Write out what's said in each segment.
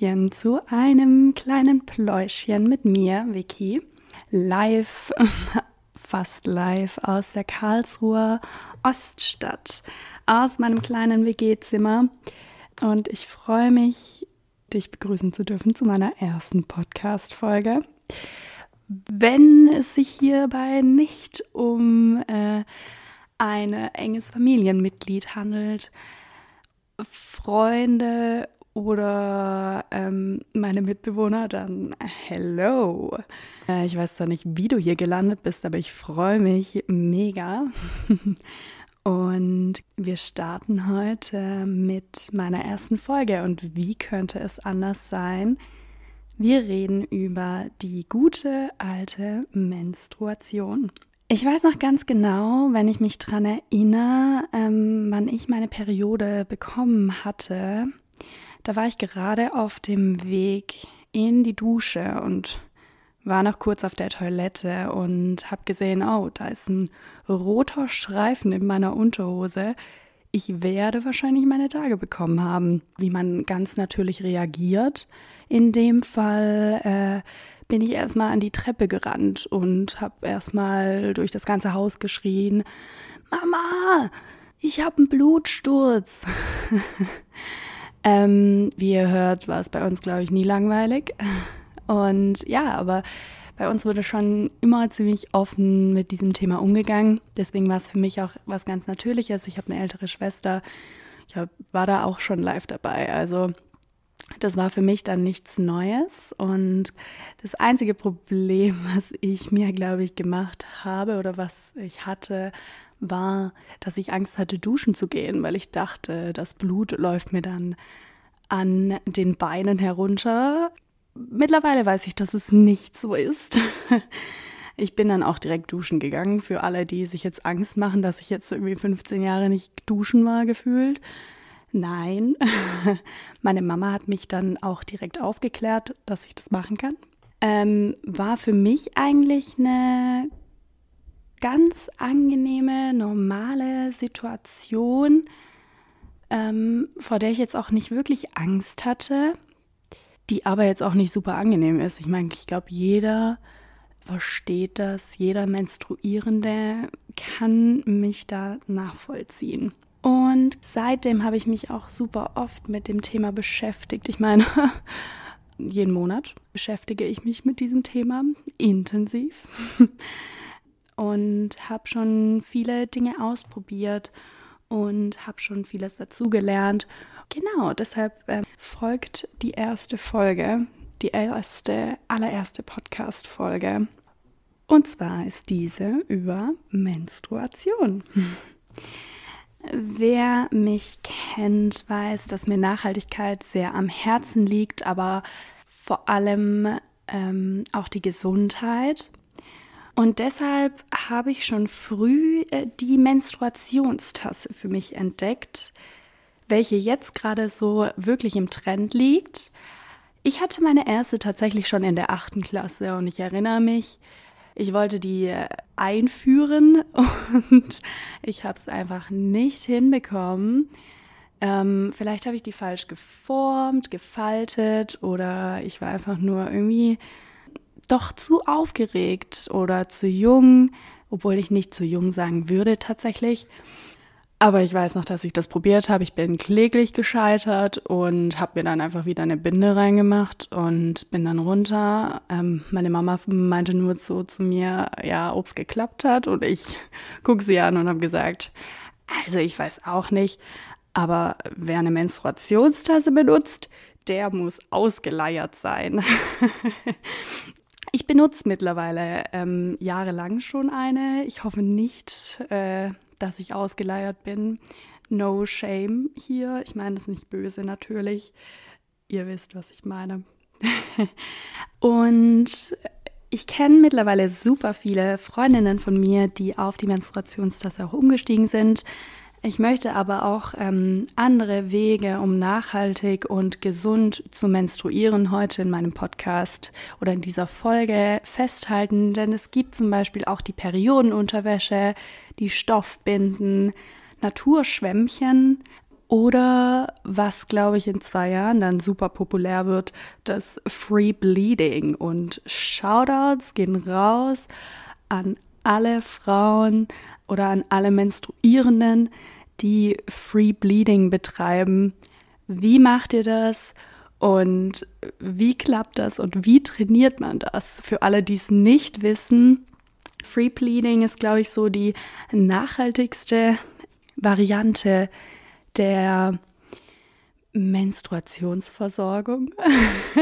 Hallöchen zu einem kleinen Pläuschchen mit mir, Vicky. Live, fast live aus der Karlsruher Oststadt, aus meinem kleinen WG-Zimmer. Und ich freue mich, dich begrüßen zu dürfen zu meiner ersten Podcast-Folge. Wenn es sich hierbei nicht um äh, ein enges Familienmitglied handelt, Freunde oder ähm, meine Mitbewohner, dann hello. Äh, ich weiß zwar nicht, wie du hier gelandet bist, aber ich freue mich mega. Und wir starten heute mit meiner ersten Folge. Und wie könnte es anders sein? Wir reden über die gute alte Menstruation. Ich weiß noch ganz genau, wenn ich mich daran erinnere, ähm, wann ich meine Periode bekommen hatte. Da war ich gerade auf dem Weg in die Dusche und war noch kurz auf der Toilette und habe gesehen, oh, da ist ein roter Streifen in meiner Unterhose. Ich werde wahrscheinlich meine Tage bekommen haben. Wie man ganz natürlich reagiert. In dem Fall äh, bin ich erstmal an die Treppe gerannt und habe erstmal durch das ganze Haus geschrien, Mama, ich habe einen Blutsturz. ähm, wie ihr hört, war es bei uns, glaube ich, nie langweilig. Und ja, aber bei uns wurde schon immer ziemlich offen mit diesem Thema umgegangen. Deswegen war es für mich auch was ganz Natürliches. Ich habe eine ältere Schwester. Ich hab, war da auch schon live dabei. Also das war für mich dann nichts Neues. Und das einzige Problem, was ich mir, glaube ich, gemacht habe oder was ich hatte, war, dass ich Angst hatte, duschen zu gehen, weil ich dachte, das Blut läuft mir dann an den Beinen herunter. Mittlerweile weiß ich, dass es nicht so ist. Ich bin dann auch direkt duschen gegangen. Für alle, die sich jetzt Angst machen, dass ich jetzt irgendwie 15 Jahre nicht duschen war, gefühlt. Nein, meine Mama hat mich dann auch direkt aufgeklärt, dass ich das machen kann. Ähm, war für mich eigentlich eine ganz angenehme, normale Situation, ähm, vor der ich jetzt auch nicht wirklich Angst hatte, die aber jetzt auch nicht super angenehm ist. Ich meine, ich glaube, jeder versteht das, jeder Menstruierende kann mich da nachvollziehen. Und seitdem habe ich mich auch super oft mit dem Thema beschäftigt. Ich meine, jeden Monat beschäftige ich mich mit diesem Thema intensiv und habe schon viele Dinge ausprobiert und habe schon vieles dazugelernt. Genau, deshalb äh, folgt die erste Folge, die erste, allererste Podcast-Folge. Und zwar ist diese über Menstruation. Wer mich kennt, weiß, dass mir Nachhaltigkeit sehr am Herzen liegt, aber vor allem ähm, auch die Gesundheit. Und deshalb habe ich schon früh äh, die Menstruationstasse für mich entdeckt, welche jetzt gerade so wirklich im Trend liegt. Ich hatte meine erste tatsächlich schon in der achten Klasse und ich erinnere mich, ich wollte die äh, einführen und ich habe es einfach nicht hinbekommen. Ähm, vielleicht habe ich die falsch geformt, gefaltet oder ich war einfach nur irgendwie doch zu aufgeregt oder zu jung, obwohl ich nicht zu jung sagen würde tatsächlich. Aber ich weiß noch, dass ich das probiert habe. Ich bin kläglich gescheitert und habe mir dann einfach wieder eine Binde reingemacht und bin dann runter. Ähm, meine Mama meinte nur so zu mir, ja, ob es geklappt hat. Und ich gucke sie an und habe gesagt, also ich weiß auch nicht, aber wer eine Menstruationstasse benutzt, der muss ausgeleiert sein. ich benutze mittlerweile ähm, jahrelang schon eine. Ich hoffe nicht, äh, dass ich ausgeleiert bin. No shame hier. Ich meine das nicht böse natürlich. Ihr wisst, was ich meine. und ich kenne mittlerweile super viele Freundinnen von mir, die auf die Menstruationstasse auch umgestiegen sind. Ich möchte aber auch ähm, andere Wege, um nachhaltig und gesund zu menstruieren, heute in meinem Podcast oder in dieser Folge festhalten. Denn es gibt zum Beispiel auch die Periodenunterwäsche, die Stoffbinden, Naturschwämmchen Oder was, glaube ich, in zwei Jahren dann super populär wird, das Free Bleeding. Und Shoutouts gehen raus an alle Frauen oder an alle Menstruierenden, die Free Bleeding betreiben. Wie macht ihr das? Und wie klappt das und wie trainiert man das? Für alle, die es nicht wissen, Free Bleeding ist, glaube ich, so die nachhaltigste Variante der Menstruationsversorgung.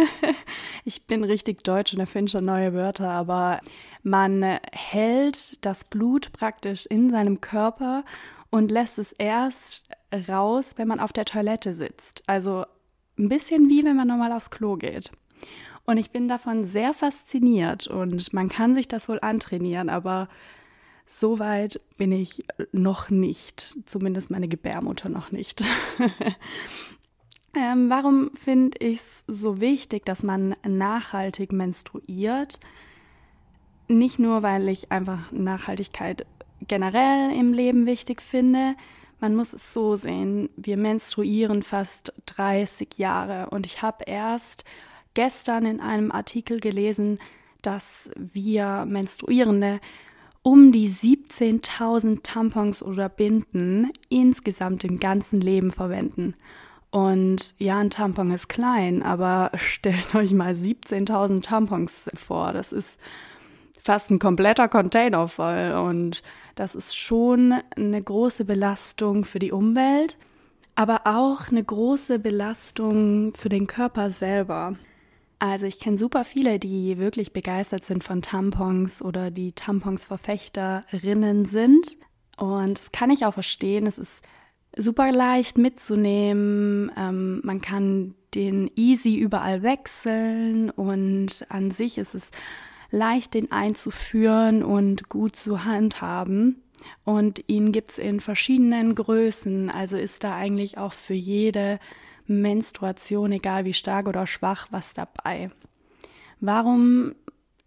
ich bin richtig deutsch und erfinde schon neue Wörter, aber man hält das Blut praktisch in seinem Körper und lässt es erst raus, wenn man auf der Toilette sitzt. Also ein bisschen wie wenn man normal aufs Klo geht. Und ich bin davon sehr fasziniert und man kann sich das wohl antrainieren, aber so weit bin ich noch nicht, zumindest meine Gebärmutter noch nicht. ähm, warum finde ich es so wichtig, dass man nachhaltig menstruiert? Nicht nur, weil ich einfach Nachhaltigkeit generell im Leben wichtig finde. Man muss es so sehen, wir menstruieren fast 30 Jahre und ich habe erst gestern in einem Artikel gelesen, dass wir Menstruierende um die 17.000 Tampons oder Binden insgesamt im ganzen Leben verwenden. Und ja, ein Tampon ist klein, aber stellt euch mal 17.000 Tampons vor. Das ist fast ein kompletter Container voll und das ist schon eine große Belastung für die Umwelt, aber auch eine große Belastung für den Körper selber. Also ich kenne super viele, die wirklich begeistert sind von Tampons oder die Tampons-Verfechterinnen sind. Und das kann ich auch verstehen. Es ist super leicht mitzunehmen. Ähm, man kann den easy überall wechseln und an sich ist es leicht, den einzuführen und gut zu handhaben. Und ihn gibt es in verschiedenen Größen. Also ist da eigentlich auch für jede Menstruation, egal wie stark oder schwach, was dabei. Warum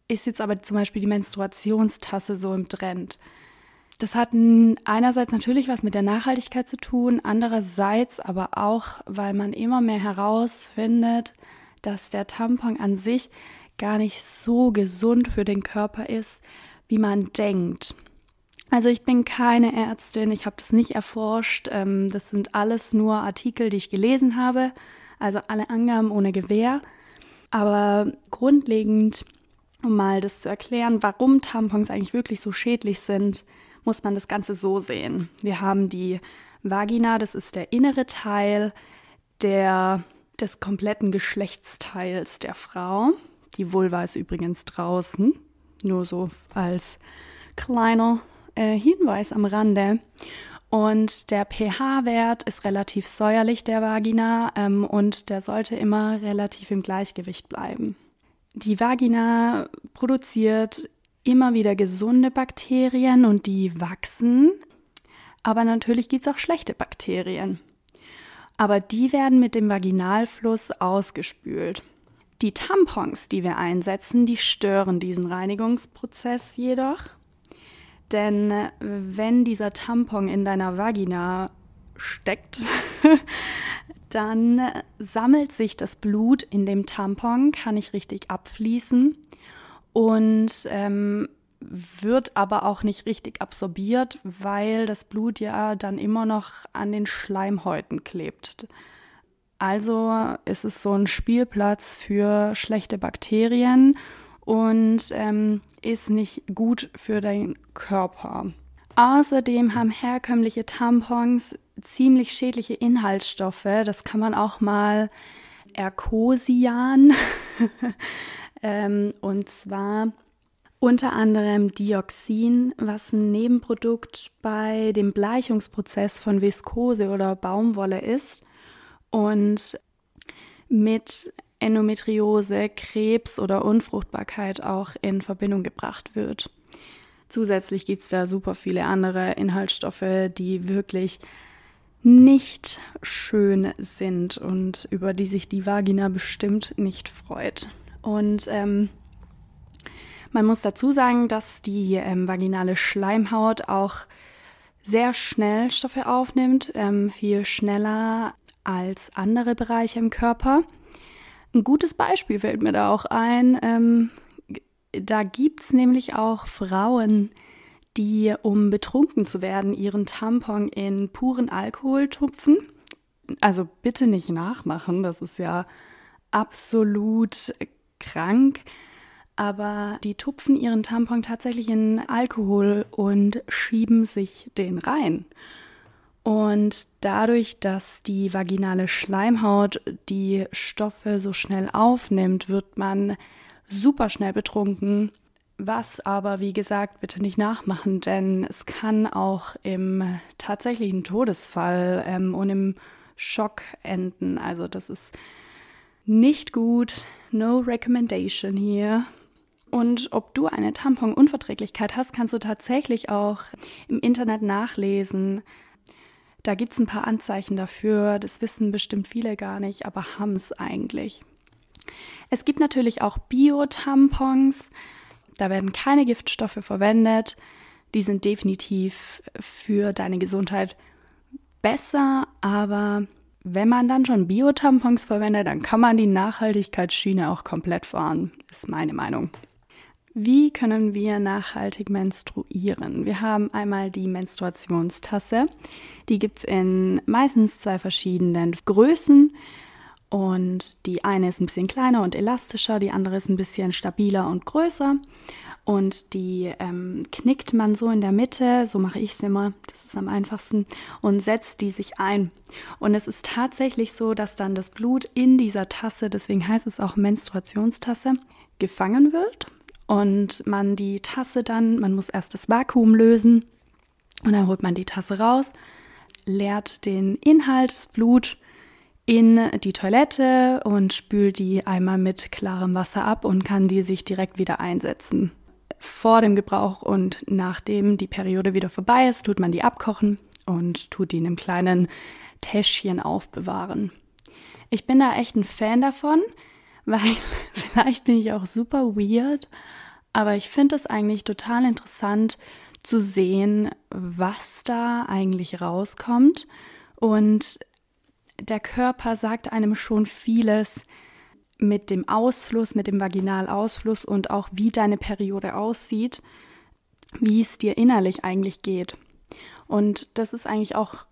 ist jetzt aber zum Beispiel die Menstruationstasse so im Trend? Das hat einerseits natürlich was mit der Nachhaltigkeit zu tun, andererseits aber auch, weil man immer mehr herausfindet, dass der Tampon an sich gar nicht so gesund für den Körper ist, wie man denkt. Also ich bin keine Ärztin, ich habe das nicht erforscht. Ähm, das sind alles nur Artikel, die ich gelesen habe, also alle Angaben ohne Gewähr. Aber grundlegend, um mal das zu erklären, warum Tampons eigentlich wirklich so schädlich sind, muss man das Ganze so sehen. Wir haben die Vagina, das ist der innere Teil der, des kompletten Geschlechtsteils der Frau. Die Vulva ist übrigens draußen, nur so als kleiner äh, Hinweis am Rande. Und der pH-Wert ist relativ säuerlich der Vagina ähm, und der sollte immer relativ im Gleichgewicht bleiben. Die Vagina produziert immer wieder gesunde Bakterien und die wachsen, aber natürlich gibt es auch schlechte Bakterien. Aber die werden mit dem Vaginalfluss ausgespült. Die Tampons, die wir einsetzen, die stören diesen Reinigungsprozess jedoch denn äh, wenn dieser Tampon in deiner Vagina steckt, dann sammelt sich das Blut in dem Tampon, kann nicht richtig abfließen und ähm, wird aber auch nicht richtig absorbiert, weil das Blut ja dann immer noch an den Schleimhäuten klebt. Also ist es so ein Spielplatz für schlechte Bakterien und ähm, ist nicht gut für deinen Körper. Außerdem haben herkömmliche Tampons ziemlich schädliche Inhaltsstoffe. Das kann man auch mal Erkosian. ähm, und zwar unter anderem Dioxin, was ein Nebenprodukt bei dem Bleichungsprozess von Viskose oder Baumwolle ist und mit Endometriose, Krebs oder Unfruchtbarkeit auch in Verbindung gebracht wird. Zusätzlich gibt es da super viele andere Inhaltsstoffe, die wirklich nicht schön sind und über die sich die Vagina bestimmt nicht freut. Und ähm, man muss dazu sagen, dass die ähm, vaginale Schleimhaut auch sehr schnell Stoffe aufnimmt, ähm, viel schneller als andere Bereiche im Körper. Ein gutes Beispiel fällt mir da auch ein. Ähm, da gibt es nämlich auch Frauen, die, um betrunken zu werden, ihren Tampon in puren Alkohol tupfen. Also bitte nicht nachmachen, das ist ja absolut krank. Aber die tupfen ihren Tampon tatsächlich in Alkohol und schieben sich den rein. Und dadurch, dass die vaginale Schleimhaut die Stoffe so schnell aufnimmt, wird man super schnell betrunken. Was aber, wie gesagt, bitte nicht nachmachen, denn es kann auch im tatsächlichen Todesfall ähm, und im Schock enden. Also das ist nicht gut. No recommendation hier. Und ob du eine Tamponunverträglichkeit hast, kannst du tatsächlich auch im Internet nachlesen. Da gibt es ein paar Anzeichen dafür. Das wissen bestimmt viele gar nicht, aber haben es eigentlich. Es gibt natürlich auch Bio-Tampons. Da werden keine Giftstoffe verwendet. Die sind definitiv für deine Gesundheit besser, aber wenn man dann schon Bio-Tampons verwendet, dann kann man die Nachhaltigkeitsschiene auch komplett fahren, ist meine Meinung. Wie können wir nachhaltig menstruieren? Wir haben einmal die Menstruationstasse. Die gibt es in meistens zwei verschiedenen Größen. Und die eine ist ein bisschen kleiner und elastischer, die andere ist ein bisschen stabiler und größer. Und die ähm, knickt man so in der Mitte, so mache ich es immer, das ist am einfachsten, und setzt die sich ein. Und es ist tatsächlich so, dass dann das Blut in dieser Tasse, deswegen heißt es auch Menstruationstasse, gefangen wird und man die Tasse dann, man muss erst das Vakuum lösen und dann holt man die Tasse raus, leert den Inhalt, das Blut in die Toilette und spült die einmal mit klarem Wasser ab und kann die sich direkt wieder einsetzen. Vor dem Gebrauch und nachdem die Periode wieder vorbei ist, tut man die abkochen und tut die in einem kleinen Täschchen aufbewahren. Ich bin da echt ein Fan davon, weil vielleicht bin ich auch super weird, aber ich finde es eigentlich total interessant zu sehen, was da eigentlich rauskommt. Und der Körper sagt einem schon vieles mit dem Ausfluss, mit dem Vaginalausfluss und auch wie deine Periode aussieht, wie es dir innerlich eigentlich geht. Und das ist eigentlich auch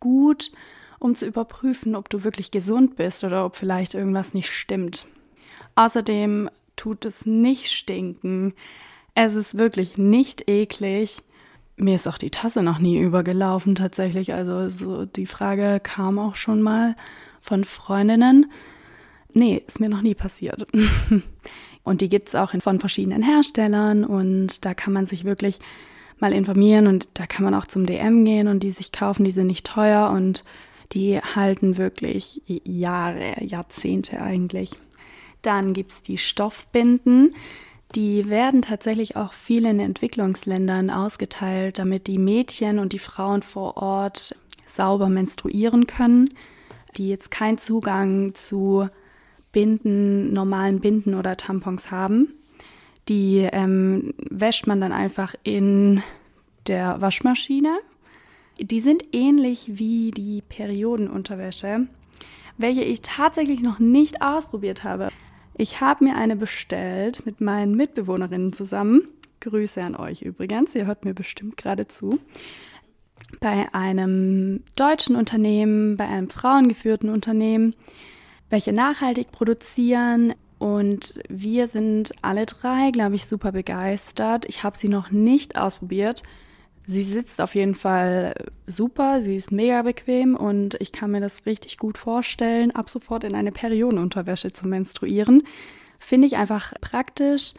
gut, um zu überprüfen, ob du wirklich gesund bist oder ob vielleicht irgendwas nicht stimmt. Außerdem tut es nicht stinken. Es ist wirklich nicht eklig. Mir ist auch die Tasse noch nie übergelaufen tatsächlich. Also so die Frage kam auch schon mal von Freundinnen. Nee, ist mir noch nie passiert. und die gibt es auch von verschiedenen Herstellern und da kann man sich wirklich mal informieren und da kann man auch zum DM gehen und die sich kaufen. Die sind nicht teuer und die halten wirklich Jahre, Jahrzehnte eigentlich. Dann gibt es die Stoffbinden. Die werden tatsächlich auch viel in Entwicklungsländern ausgeteilt, damit die Mädchen und die Frauen vor Ort sauber menstruieren können, die jetzt keinen Zugang zu Binden, normalen Binden oder Tampons haben. Die ähm, wäscht man dann einfach in der Waschmaschine. Die sind ähnlich wie die Periodenunterwäsche, welche ich tatsächlich noch nicht ausprobiert habe. Ich habe mir eine bestellt mit meinen Mitbewohnerinnen zusammen. Grüße an euch übrigens, ihr hört mir bestimmt gerade zu. Bei einem deutschen Unternehmen, bei einem frauengeführten Unternehmen, welche nachhaltig produzieren. Und wir sind alle drei, glaube ich, super begeistert. Ich habe sie noch nicht ausprobiert. Sie sitzt auf jeden Fall super, sie ist mega bequem und ich kann mir das richtig gut vorstellen, ab sofort in eine Periodenunterwäsche zu menstruieren. Finde ich einfach praktisch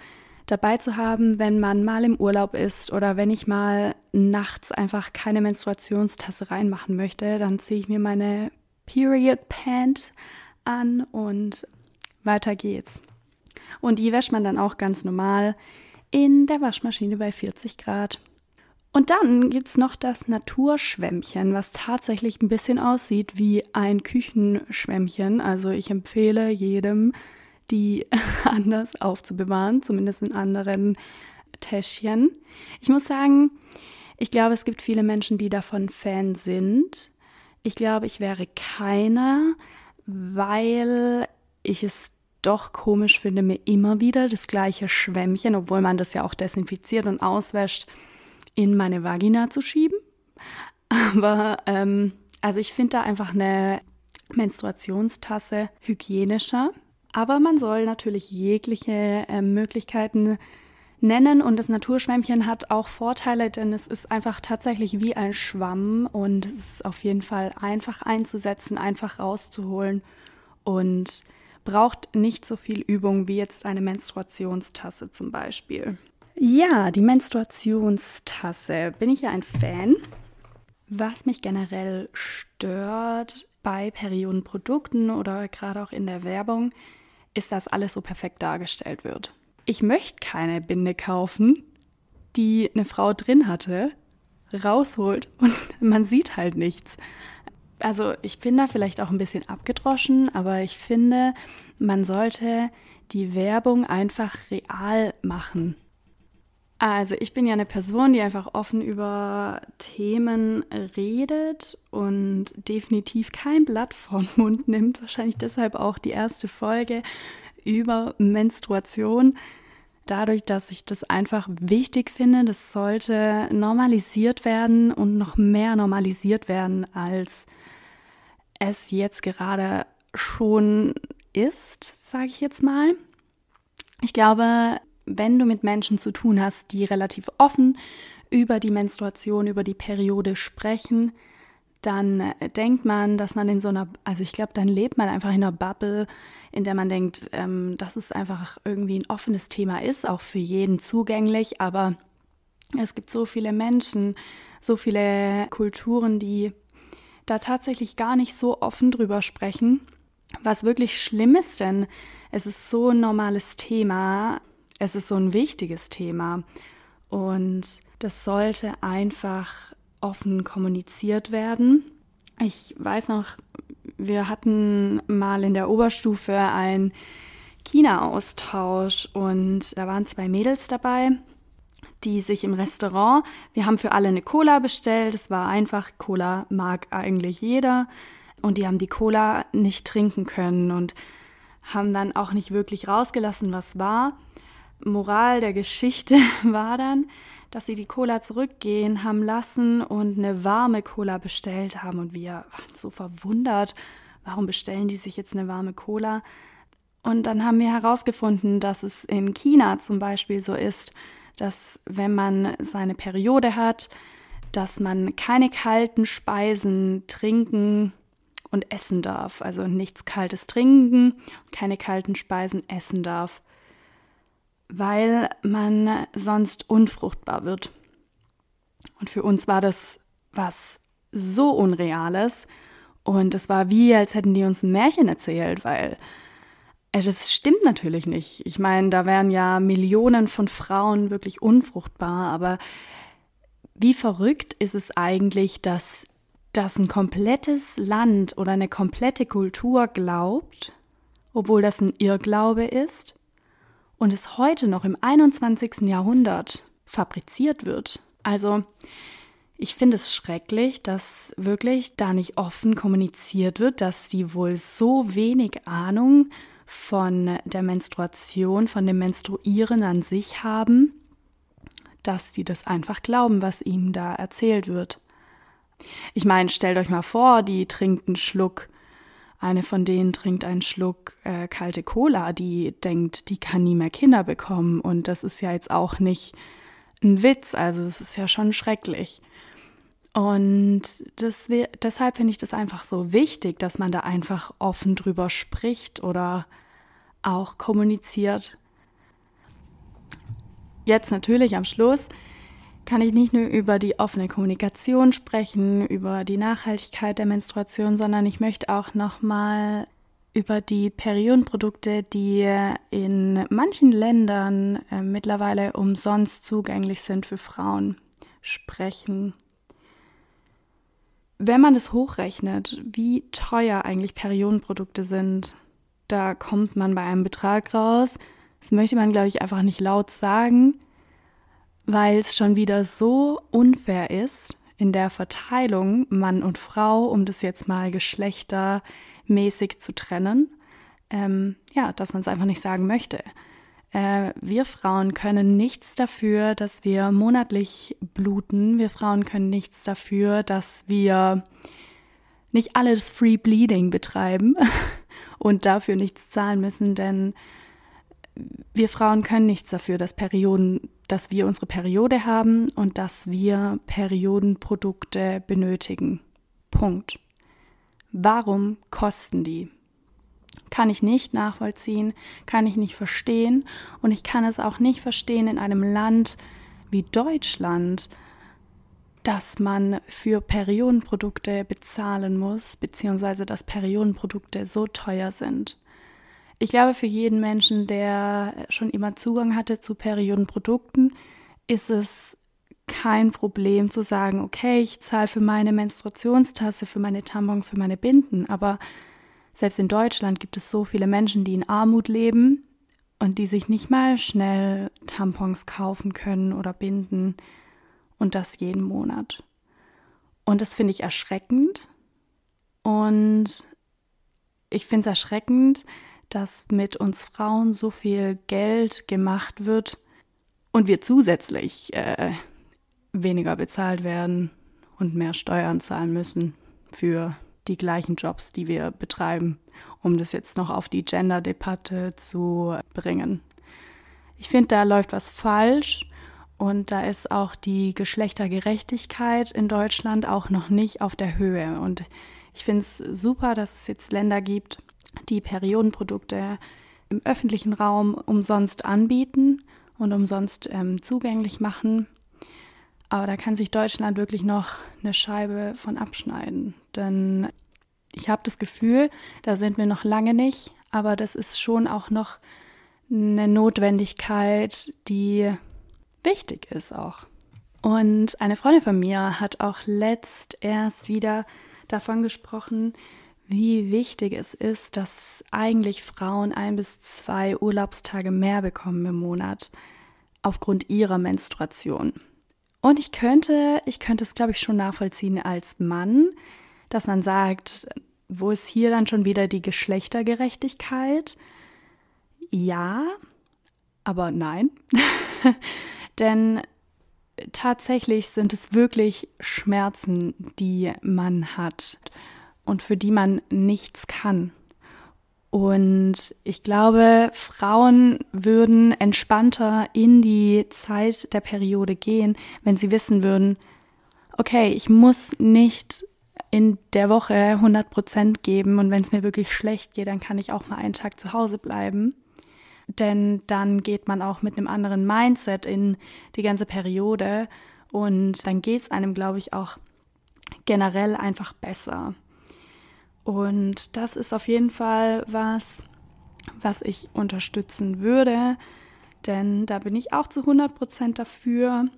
dabei zu haben, wenn man mal im Urlaub ist oder wenn ich mal nachts einfach keine Menstruationstasse reinmachen möchte, dann ziehe ich mir meine Period Pants an und weiter geht's. Und die wäscht man dann auch ganz normal in der Waschmaschine bei 40 Grad. Und dann gibt es noch das Naturschwämmchen, was tatsächlich ein bisschen aussieht wie ein Küchenschwämmchen. Also ich empfehle jedem, die anders aufzubewahren, zumindest in anderen Täschchen. Ich muss sagen, Ich glaube, es gibt viele Menschen, die davon Fan sind. Ich glaube, ich wäre keiner, weil ich es doch komisch finde, mir immer wieder das gleiche Schwämmchen, obwohl man das ja auch desinfiziert und auswäscht, in meine Vagina zu schieben. Aber ähm, also ich finde da einfach eine Menstruationstasse hygienischer. Aber man soll natürlich jegliche äh, Möglichkeiten nennen und das Naturschwämmchen hat auch Vorteile, denn es ist einfach tatsächlich wie ein Schwamm und es ist auf jeden Fall einfach einzusetzen, einfach rauszuholen und braucht nicht so viel Übung wie jetzt eine Menstruationstasse zum Beispiel. Ja, die Menstruationstasse. Bin ich ja ein Fan. Was mich generell stört bei Periodenprodukten oder gerade auch in der Werbung, ist, dass alles so perfekt dargestellt wird. Ich möchte keine Binde kaufen, die eine Frau drin hatte, rausholt und man sieht halt nichts. Also ich bin da vielleicht auch ein bisschen abgedroschen, aber ich finde, man sollte die Werbung einfach real machen. Also ich bin ja eine Person, die einfach offen über Themen redet und definitiv kein Blatt vor den Mund nimmt. Wahrscheinlich deshalb auch die erste Folge über Menstruation. Dadurch, dass ich das einfach wichtig finde, das sollte normalisiert werden und noch mehr normalisiert werden, als es jetzt gerade schon ist, sage ich jetzt mal. Ich glaube, wenn du mit Menschen zu tun hast, die relativ offen über die Menstruation, über die Periode sprechen, dann äh, denkt man, dass man in so einer, also ich glaube, dann lebt man einfach in einer Bubble, in der man denkt, ähm, dass es einfach irgendwie ein offenes Thema ist, auch für jeden zugänglich, aber es gibt so viele Menschen, so viele Kulturen, die da tatsächlich gar nicht so offen drüber sprechen, was wirklich schlimm ist, denn es ist so ein normales Thema, es ist so ein wichtiges Thema. Und das sollte einfach offen kommuniziert werden. Ich weiß noch, wir hatten mal in der Oberstufe einen China-Austausch und da waren zwei Mädels dabei, die sich im Restaurant, wir haben für alle eine Cola bestellt, es war einfach, Cola mag eigentlich jeder und die haben die Cola nicht trinken können und haben dann auch nicht wirklich rausgelassen, was war. Moral der Geschichte war dann, dass sie die Cola zurückgehen haben lassen und eine warme Cola bestellt haben. Und wir waren so verwundert, warum bestellen die sich jetzt eine warme Cola? Und dann haben wir herausgefunden, dass es in China zum Beispiel so ist, dass wenn man seine Periode hat, dass man keine kalten Speisen trinken und essen darf. Also nichts Kaltes trinken, keine kalten Speisen essen darf weil man sonst unfruchtbar wird. Und für uns war das was so Unreales. Und es war wie, als hätten die uns ein Märchen erzählt, weil das stimmt natürlich nicht. Ich meine, da wären ja Millionen von Frauen wirklich unfruchtbar, aber wie verrückt ist es eigentlich, dass, dass ein komplettes Land oder eine komplette Kultur glaubt, obwohl das ein Irrglaube ist, und es heute noch im 21. Jahrhundert fabriziert wird. Also ich finde es schrecklich, dass wirklich da nicht offen kommuniziert wird, dass die wohl so wenig Ahnung von der Menstruation, von dem Menstruieren an sich haben, dass die das einfach glauben, was ihnen da erzählt wird. Ich meine, stellt euch mal vor, die trinkt einen Schluck eine von denen trinkt einen Schluck äh, kalte Cola, die denkt, die kann nie mehr Kinder bekommen. Und das ist ja jetzt auch nicht ein Witz, also es ist ja schon schrecklich. Und das, deshalb finde ich das einfach so wichtig, dass man da einfach offen drüber spricht oder auch kommuniziert. Jetzt natürlich am Schluss kann ich nicht nur über die offene Kommunikation sprechen, über die Nachhaltigkeit der Menstruation, sondern ich möchte auch nochmal über die Periodenprodukte, die in manchen Ländern äh, mittlerweile umsonst zugänglich sind für Frauen, sprechen. Wenn man das hochrechnet, wie teuer eigentlich Periodenprodukte sind, da kommt man bei einem Betrag raus. Das möchte man, glaube ich, einfach nicht laut sagen. Weil es schon wieder so unfair ist in der Verteilung Mann und Frau, um das jetzt mal geschlechtermäßig zu trennen. Ähm, ja, dass man es einfach nicht sagen möchte. Äh, wir Frauen können nichts dafür, dass wir monatlich bluten. Wir Frauen können nichts dafür, dass wir nicht alles Free Bleeding betreiben und dafür nichts zahlen müssen, denn wir Frauen können nichts dafür, dass Perioden, dass wir unsere Periode haben und dass wir Periodenprodukte benötigen. Punkt. Warum kosten die? kann ich nicht nachvollziehen, kann ich nicht verstehen und ich kann es auch nicht verstehen in einem Land wie Deutschland, dass man für Periodenprodukte bezahlen muss, beziehungsweise dass Periodenprodukte so teuer sind. Ich glaube, für jeden Menschen, der schon immer Zugang hatte zu Periodenprodukten, ist es kein Problem zu sagen, okay, ich zahle für meine Menstruationstasse, für meine Tampons, für meine Binden, aber selbst in Deutschland gibt es so viele Menschen, die in Armut leben und die sich nicht mal schnell Tampons kaufen können oder binden und das jeden Monat. Und das finde ich erschreckend. Und ich finde es erschreckend, dass mit uns Frauen so viel Geld gemacht wird und wir zusätzlich äh, weniger bezahlt werden und mehr Steuern zahlen müssen für die gleichen Jobs, die wir betreiben, um das jetzt noch auf die Gender-Debatte zu bringen. Ich finde, da läuft was falsch und da ist auch die Geschlechtergerechtigkeit in Deutschland auch noch nicht auf der Höhe. Und ich finde es super, dass es jetzt Länder gibt, die Periodenprodukte im öffentlichen Raum umsonst anbieten und umsonst ähm, zugänglich machen. Aber da kann sich Deutschland wirklich noch eine Scheibe von abschneiden. Denn ich habe das Gefühl, da sind wir noch lange nicht, aber das ist schon auch noch eine Notwendigkeit, die wichtig ist auch. Und eine Freundin von mir hat auch letzt erst wieder davon gesprochen, wie wichtig es ist, dass eigentlich Frauen ein bis zwei Urlaubstage mehr bekommen im Monat aufgrund ihrer Menstruation. Und ich könnte, ich könnte es, glaube ich, schon nachvollziehen als Mann, dass man sagt, wo ist hier dann schon wieder die Geschlechtergerechtigkeit? Ja, aber nein. Denn tatsächlich sind es wirklich Schmerzen, die man hat und für die man nichts kann. Und ich glaube, Frauen würden entspannter in die Zeit der Periode gehen, wenn sie wissen würden, okay, ich muss nicht in der Woche 100 Prozent geben und wenn es mir wirklich schlecht geht, dann kann ich auch mal einen Tag zu Hause bleiben. Denn dann geht man auch mit einem anderen Mindset in die ganze Periode und dann geht es einem, glaube ich, auch generell einfach besser. Und das ist auf jeden Fall was, was ich unterstützen würde, denn da bin ich auch zu 100 Prozent dafür.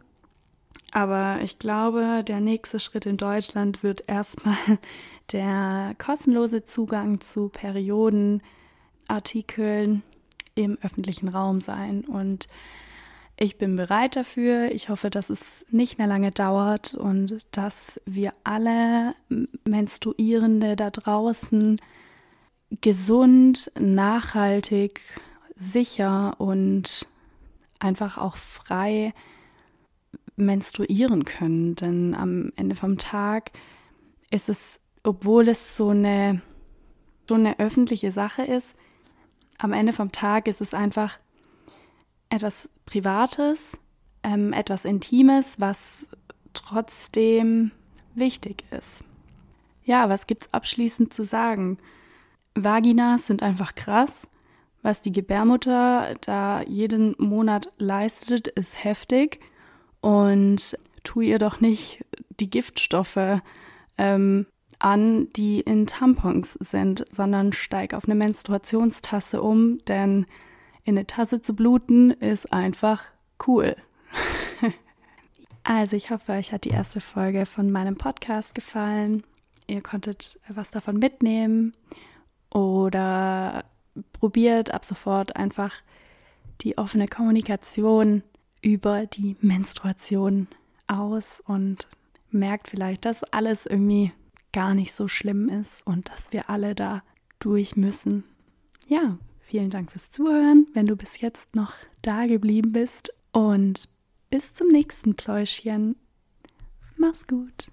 Aber ich glaube, der nächste Schritt in Deutschland wird erstmal der kostenlose Zugang zu Periodenartikeln im öffentlichen Raum sein. Und ich bin bereit dafür. Ich hoffe, dass es nicht mehr lange dauert und dass wir alle Menstruierende da draußen gesund, nachhaltig, sicher und einfach auch frei menstruieren können. Denn am Ende vom Tag ist es, obwohl es so eine, so eine öffentliche Sache ist, am Ende vom Tag ist es einfach etwas Privates, ähm, etwas Intimes, was trotzdem wichtig ist. Ja, was gibt's abschließend zu sagen? Vaginas sind einfach krass. Was die Gebärmutter da jeden Monat leistet, ist heftig. Und tu ihr doch nicht die Giftstoffe ähm, an, die in Tampons sind, sondern steig auf eine Menstruationstasse um, denn in eine Tasse zu bluten ist einfach cool. also ich hoffe, euch hat die erste Folge von meinem Podcast gefallen. Ihr konntet was davon mitnehmen oder probiert ab sofort einfach die offene Kommunikation über die Menstruation aus und merkt vielleicht, dass alles irgendwie gar nicht so schlimm ist und dass wir alle da durch müssen. Ja, Vielen Dank fürs Zuhören, wenn du bis jetzt noch da geblieben bist. Und bis zum nächsten Pläuschen. Mach's gut.